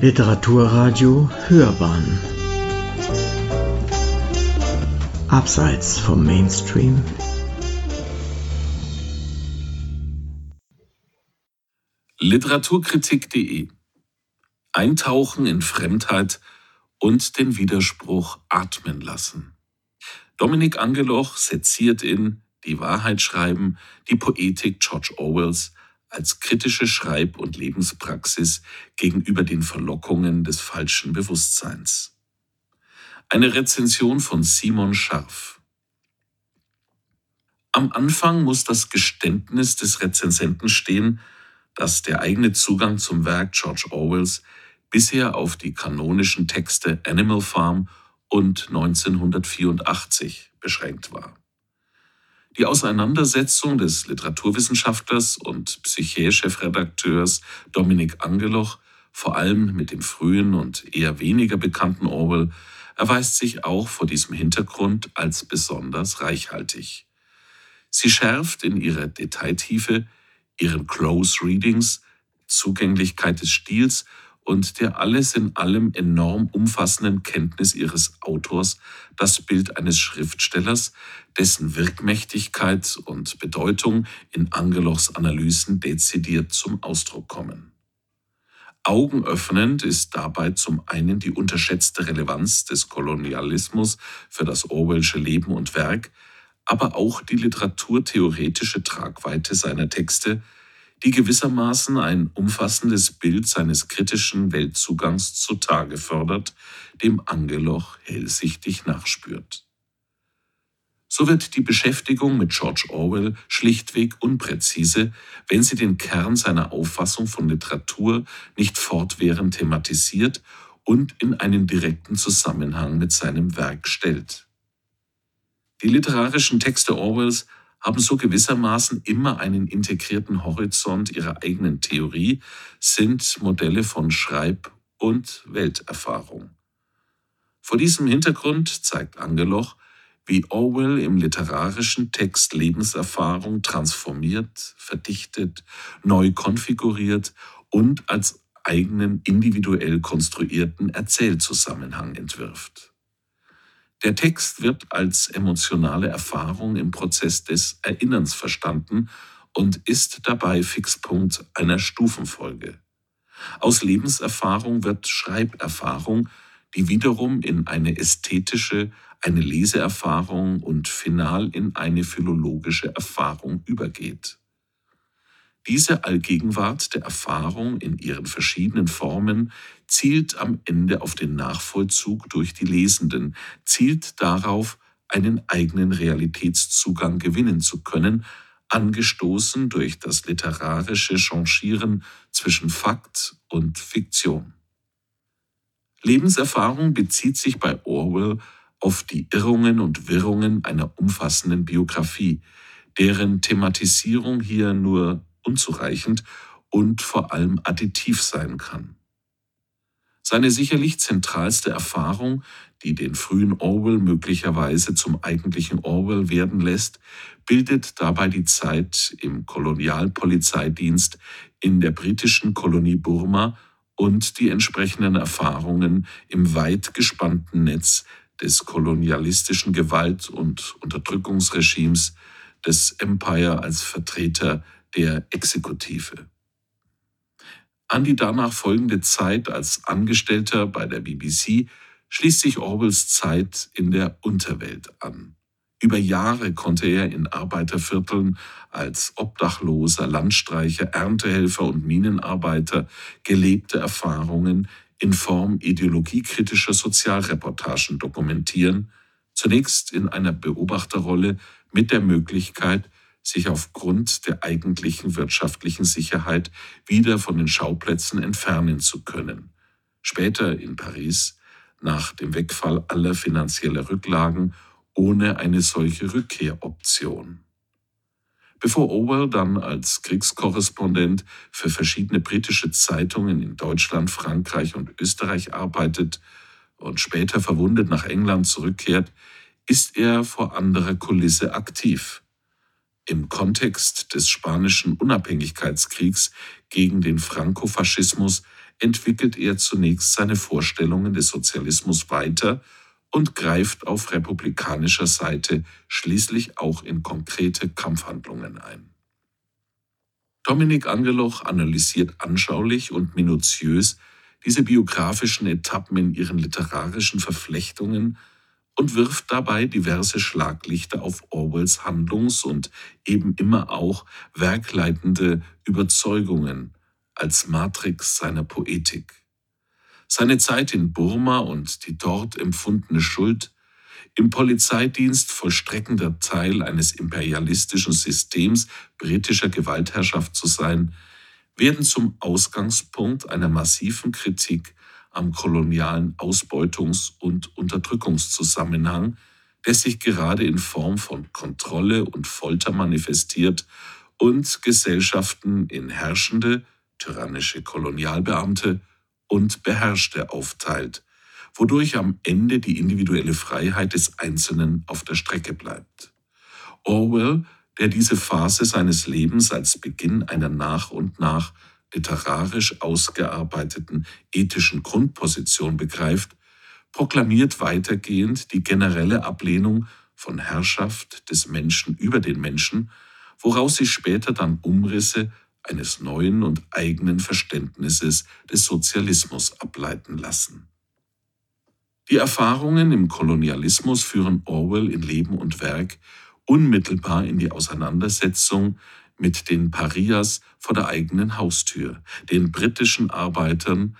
Literaturradio Hörbahn. Abseits vom Mainstream. Literaturkritik.de Eintauchen in Fremdheit und den Widerspruch atmen lassen. Dominik Angeloch seziert in Die Wahrheit schreiben die Poetik George Orwells als kritische Schreib- und Lebenspraxis gegenüber den Verlockungen des falschen Bewusstseins. Eine Rezension von Simon Scharf. Am Anfang muss das Geständnis des Rezensenten stehen, dass der eigene Zugang zum Werk George Orwells bisher auf die kanonischen Texte Animal Farm und 1984 beschränkt war. Die Auseinandersetzung des Literaturwissenschaftlers und Psyché-Chefredakteurs Dominik Angeloch, vor allem mit dem frühen und eher weniger bekannten Orwell, erweist sich auch vor diesem Hintergrund als besonders reichhaltig. Sie schärft in ihrer Detailtiefe, ihren Close Readings, Zugänglichkeit des Stils und der alles in allem enorm umfassenden Kenntnis ihres Autors das Bild eines Schriftstellers, dessen Wirkmächtigkeit und Bedeutung in Angelochs Analysen dezidiert zum Ausdruck kommen. Augenöffnend ist dabei zum einen die unterschätzte Relevanz des Kolonialismus für das Orwellsche Leben und Werk, aber auch die literaturtheoretische Tragweite seiner Texte, die gewissermaßen ein umfassendes Bild seines kritischen Weltzugangs zutage fördert, dem Angeloch hellsichtig nachspürt. So wird die Beschäftigung mit George Orwell schlichtweg unpräzise, wenn sie den Kern seiner Auffassung von Literatur nicht fortwährend thematisiert und in einen direkten Zusammenhang mit seinem Werk stellt. Die literarischen Texte Orwells haben so gewissermaßen immer einen integrierten Horizont ihrer eigenen Theorie, sind Modelle von Schreib- und Welterfahrung. Vor diesem Hintergrund zeigt Angeloch, wie Orwell im literarischen Text Lebenserfahrung transformiert, verdichtet, neu konfiguriert und als eigenen individuell konstruierten Erzählzusammenhang entwirft. Der Text wird als emotionale Erfahrung im Prozess des Erinnerns verstanden und ist dabei Fixpunkt einer Stufenfolge. Aus Lebenserfahrung wird Schreiberfahrung, die wiederum in eine ästhetische, eine Leseerfahrung und final in eine philologische Erfahrung übergeht. Diese Allgegenwart der Erfahrung in ihren verschiedenen Formen zielt am Ende auf den Nachvollzug durch die Lesenden, zielt darauf, einen eigenen Realitätszugang gewinnen zu können, angestoßen durch das literarische Changieren zwischen Fakt und Fiktion. Lebenserfahrung bezieht sich bei Orwell auf die Irrungen und Wirrungen einer umfassenden Biografie, deren Thematisierung hier nur unzureichend und vor allem additiv sein kann. Seine sicherlich zentralste Erfahrung, die den frühen Orwell möglicherweise zum eigentlichen Orwell werden lässt, bildet dabei die Zeit im Kolonialpolizeidienst in der britischen Kolonie Burma und die entsprechenden Erfahrungen im weit gespannten Netz des kolonialistischen Gewalt- und Unterdrückungsregimes des Empire als Vertreter der Exekutive. An die danach folgende Zeit als Angestellter bei der BBC schließt sich Orwells Zeit in der Unterwelt an. Über Jahre konnte er in Arbeitervierteln als Obdachloser, Landstreicher, Erntehelfer und Minenarbeiter gelebte Erfahrungen in Form ideologiekritischer Sozialreportagen dokumentieren, zunächst in einer Beobachterrolle mit der Möglichkeit, sich aufgrund der eigentlichen wirtschaftlichen Sicherheit wieder von den Schauplätzen entfernen zu können. Später in Paris, nach dem Wegfall aller finanzieller Rücklagen, ohne eine solche Rückkehroption. Bevor Orwell dann als Kriegskorrespondent für verschiedene britische Zeitungen in Deutschland, Frankreich und Österreich arbeitet und später verwundet nach England zurückkehrt, ist er vor anderer Kulisse aktiv im Kontext des spanischen Unabhängigkeitskriegs gegen den Frankofaschismus entwickelt er zunächst seine Vorstellungen des Sozialismus weiter und greift auf republikanischer Seite schließlich auch in konkrete Kampfhandlungen ein. Dominik Angeloch analysiert anschaulich und minutiös diese biografischen Etappen in ihren literarischen Verflechtungen und wirft dabei diverse Schlaglichter auf Orwells Handlungs- und eben immer auch werkleitende Überzeugungen als Matrix seiner Poetik. Seine Zeit in Burma und die dort empfundene Schuld, im Polizeidienst vollstreckender Teil eines imperialistischen Systems britischer Gewaltherrschaft zu sein, werden zum Ausgangspunkt einer massiven Kritik am kolonialen Ausbeutungs- und Unterdrückungszusammenhang, der sich gerade in Form von Kontrolle und Folter manifestiert und Gesellschaften in herrschende, tyrannische Kolonialbeamte und Beherrschte aufteilt, wodurch am Ende die individuelle Freiheit des Einzelnen auf der Strecke bleibt. Orwell, der diese Phase seines Lebens als Beginn einer nach und nach literarisch ausgearbeiteten ethischen Grundposition begreift, proklamiert weitergehend die generelle Ablehnung von Herrschaft des Menschen über den Menschen, woraus sich später dann Umrisse eines neuen und eigenen Verständnisses des Sozialismus ableiten lassen. Die Erfahrungen im Kolonialismus führen Orwell in Leben und Werk unmittelbar in die Auseinandersetzung mit den Parias vor der eigenen Haustür, den britischen Arbeitern,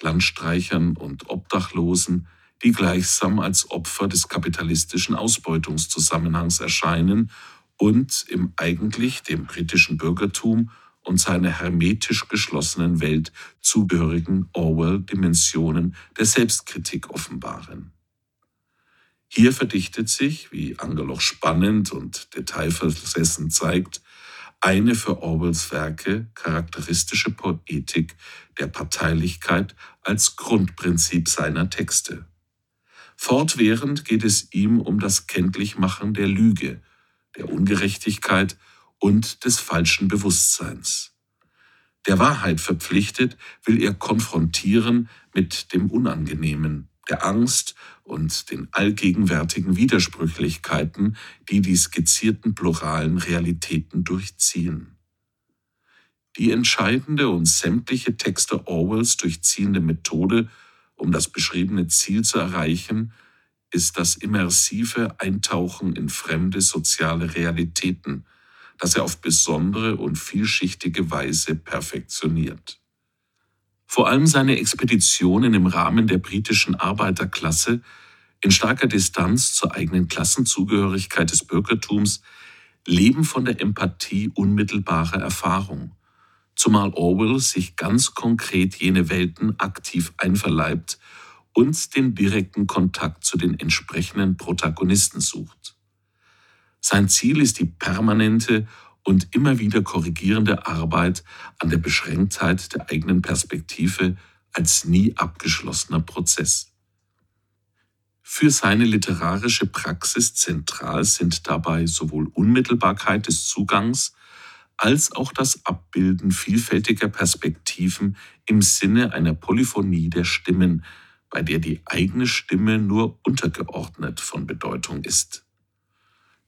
Landstreichern und Obdachlosen, die gleichsam als Opfer des kapitalistischen Ausbeutungszusammenhangs erscheinen und im eigentlich dem britischen Bürgertum und seiner hermetisch geschlossenen Welt zugehörigen Orwell-Dimensionen der Selbstkritik offenbaren. Hier verdichtet sich, wie Angeloch spannend und detailversessen zeigt, eine für Orwells Werke charakteristische Poetik der Parteilichkeit als Grundprinzip seiner Texte. Fortwährend geht es ihm um das Kenntlichmachen der Lüge, der Ungerechtigkeit und des falschen Bewusstseins. Der Wahrheit verpflichtet, will er konfrontieren mit dem Unangenehmen, der Angst und den allgegenwärtigen Widersprüchlichkeiten, die die skizzierten pluralen Realitäten durchziehen. Die entscheidende und sämtliche Texte Orwells durchziehende Methode, um das beschriebene Ziel zu erreichen, ist das immersive Eintauchen in fremde soziale Realitäten, das er auf besondere und vielschichtige Weise perfektioniert. Vor allem seine Expeditionen im Rahmen der britischen Arbeiterklasse in starker Distanz zur eigenen Klassenzugehörigkeit des Bürgertums leben von der Empathie unmittelbarer Erfahrung, zumal Orwell sich ganz konkret jene Welten aktiv einverleibt und den direkten Kontakt zu den entsprechenden Protagonisten sucht. Sein Ziel ist die permanente und immer wieder korrigierende Arbeit an der Beschränktheit der eigenen Perspektive als nie abgeschlossener Prozess. Für seine literarische Praxis zentral sind dabei sowohl Unmittelbarkeit des Zugangs als auch das Abbilden vielfältiger Perspektiven im Sinne einer Polyphonie der Stimmen, bei der die eigene Stimme nur untergeordnet von Bedeutung ist.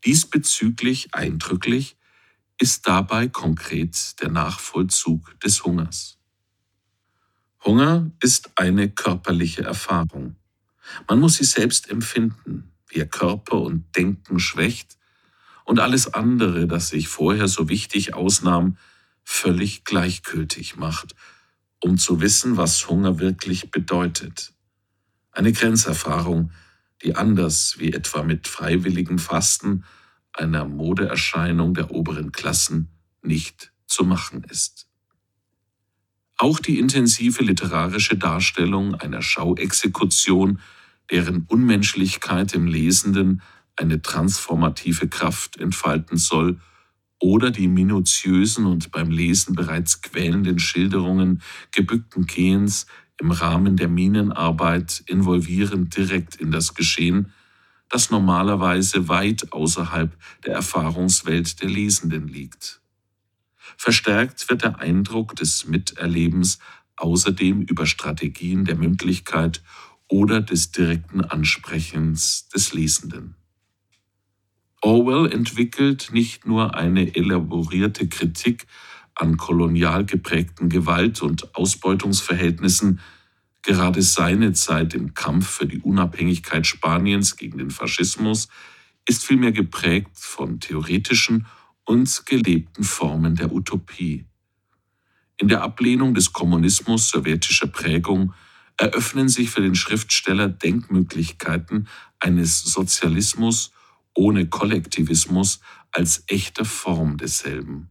Diesbezüglich eindrücklich ist dabei konkret der Nachvollzug des Hungers. Hunger ist eine körperliche Erfahrung. Man muss sie selbst empfinden, wie ihr Körper und Denken schwächt und alles andere, das sich vorher so wichtig ausnahm, völlig gleichgültig macht, um zu wissen, was Hunger wirklich bedeutet. Eine Grenzerfahrung, die anders wie etwa mit freiwilligem Fasten einer Modeerscheinung der oberen Klassen nicht zu machen ist. Auch die intensive literarische Darstellung einer Schauexekution, deren Unmenschlichkeit im Lesenden eine transformative Kraft entfalten soll, oder die minutiösen und beim Lesen bereits quälenden Schilderungen gebückten Gehens im Rahmen der Minenarbeit involvieren direkt in das Geschehen, das normalerweise weit außerhalb der Erfahrungswelt der Lesenden liegt. Verstärkt wird der Eindruck des Miterlebens außerdem über Strategien der Mündlichkeit oder des direkten Ansprechens des Lesenden. Orwell entwickelt nicht nur eine elaborierte Kritik an kolonial geprägten Gewalt- und Ausbeutungsverhältnissen, gerade seine Zeit im Kampf für die Unabhängigkeit Spaniens gegen den Faschismus ist vielmehr geprägt von theoretischen und gelebten Formen der Utopie. In der Ablehnung des Kommunismus sowjetischer Prägung eröffnen sich für den Schriftsteller Denkmöglichkeiten eines Sozialismus ohne Kollektivismus als echter Form desselben.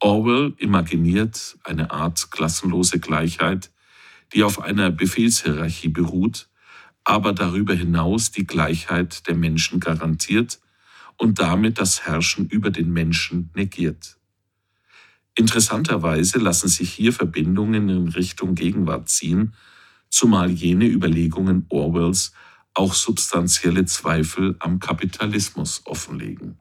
Orwell imaginiert eine Art klassenlose Gleichheit, die auf einer Befehlshierarchie beruht, aber darüber hinaus die Gleichheit der Menschen garantiert und damit das Herrschen über den Menschen negiert. Interessanterweise lassen sich hier Verbindungen in Richtung Gegenwart ziehen, zumal jene Überlegungen Orwells auch substanzielle Zweifel am Kapitalismus offenlegen.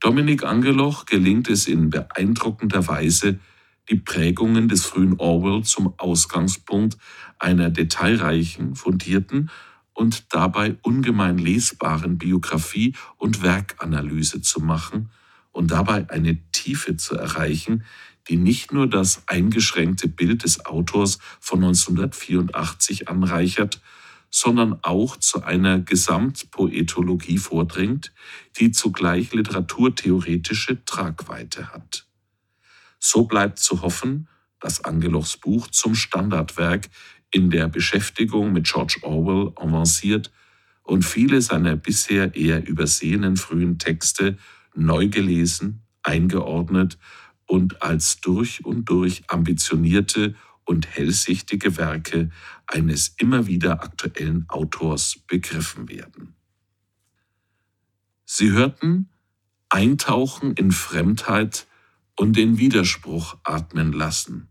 Dominik Angeloch gelingt es in beeindruckender Weise, die Prägungen des frühen Orwell zum Ausgangspunkt einer detailreichen, fundierten und dabei ungemein lesbaren Biografie und Werkanalyse zu machen und dabei eine Tiefe zu erreichen, die nicht nur das eingeschränkte Bild des Autors von 1984 anreichert, sondern auch zu einer Gesamtpoetologie vordringt, die zugleich literaturtheoretische Tragweite hat. So bleibt zu hoffen, dass Angelochs Buch zum Standardwerk in der Beschäftigung mit George Orwell avanciert und viele seiner bisher eher übersehenen frühen Texte neu gelesen, eingeordnet und als durch und durch ambitionierte und hellsichtige Werke eines immer wieder aktuellen Autors begriffen werden. Sie hörten Eintauchen in Fremdheit und den Widerspruch atmen lassen.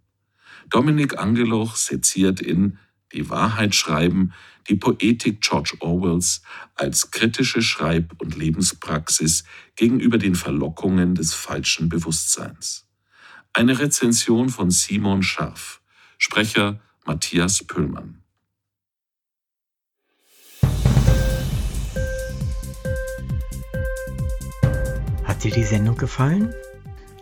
Dominik Angeloch seziert in Die Wahrheit schreiben die Poetik George Orwells als kritische Schreib- und Lebenspraxis gegenüber den Verlockungen des falschen Bewusstseins. Eine Rezension von Simon Scharf, Sprecher Matthias Pöllmann. Hat dir die Sendung gefallen?